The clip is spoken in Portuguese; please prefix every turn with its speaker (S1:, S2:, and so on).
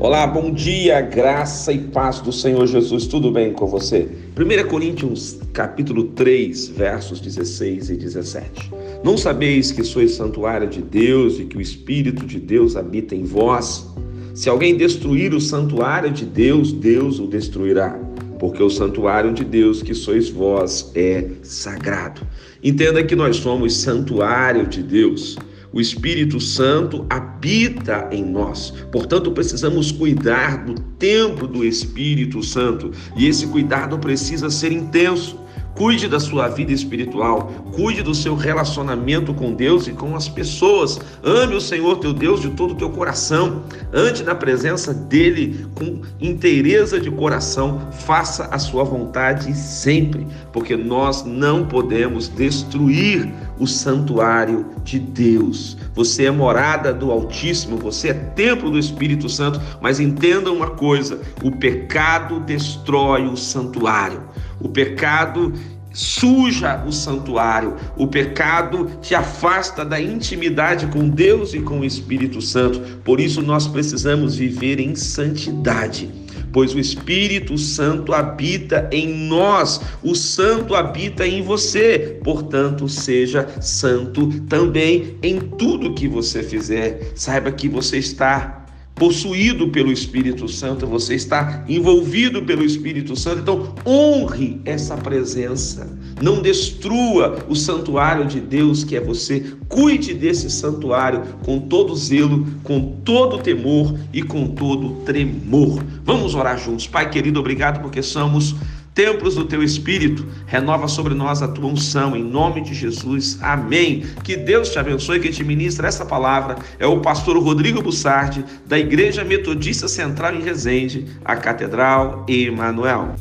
S1: Olá, bom dia, graça e paz do Senhor Jesus, tudo bem com você? 1 Coríntios capítulo 3, versos 16 e 17. Não sabeis que sois santuário de Deus e que o Espírito de Deus habita em vós? Se alguém destruir o santuário de Deus, Deus o destruirá, porque o santuário de Deus que sois vós é sagrado. Entenda que nós somos santuário de Deus. O Espírito Santo habita em nós. Portanto, precisamos cuidar do templo do Espírito Santo. E esse cuidado precisa ser intenso. Cuide da sua vida espiritual, cuide do seu relacionamento com Deus e com as pessoas. Ame o Senhor teu Deus de todo o teu coração. Ante na presença dele com inteireza de coração. Faça a sua vontade sempre, porque nós não podemos destruir o santuário de Deus. Você é morada do Altíssimo, você é templo do Espírito Santo, mas entenda uma coisa: o pecado destrói o santuário. O pecado suja o santuário. O pecado te afasta da intimidade com Deus e com o Espírito Santo. Por isso nós precisamos viver em santidade pois o Espírito Santo habita em nós, o Santo habita em você. Portanto, seja santo também em tudo que você fizer. Saiba que você está possuído pelo Espírito Santo, você está envolvido pelo Espírito Santo. Então, honre essa presença. Não destrua o santuário de Deus que é você. Cuide desse santuário com todo zelo, com todo temor e com todo tremor. Vamos orar juntos. Pai querido, obrigado porque somos templos do teu espírito. Renova sobre nós a tua unção, em nome de Jesus. Amém. Que Deus te abençoe, que te ministra essa palavra. É o pastor Rodrigo Bussardi, da Igreja Metodista Central em Resende, a Catedral Emanuel.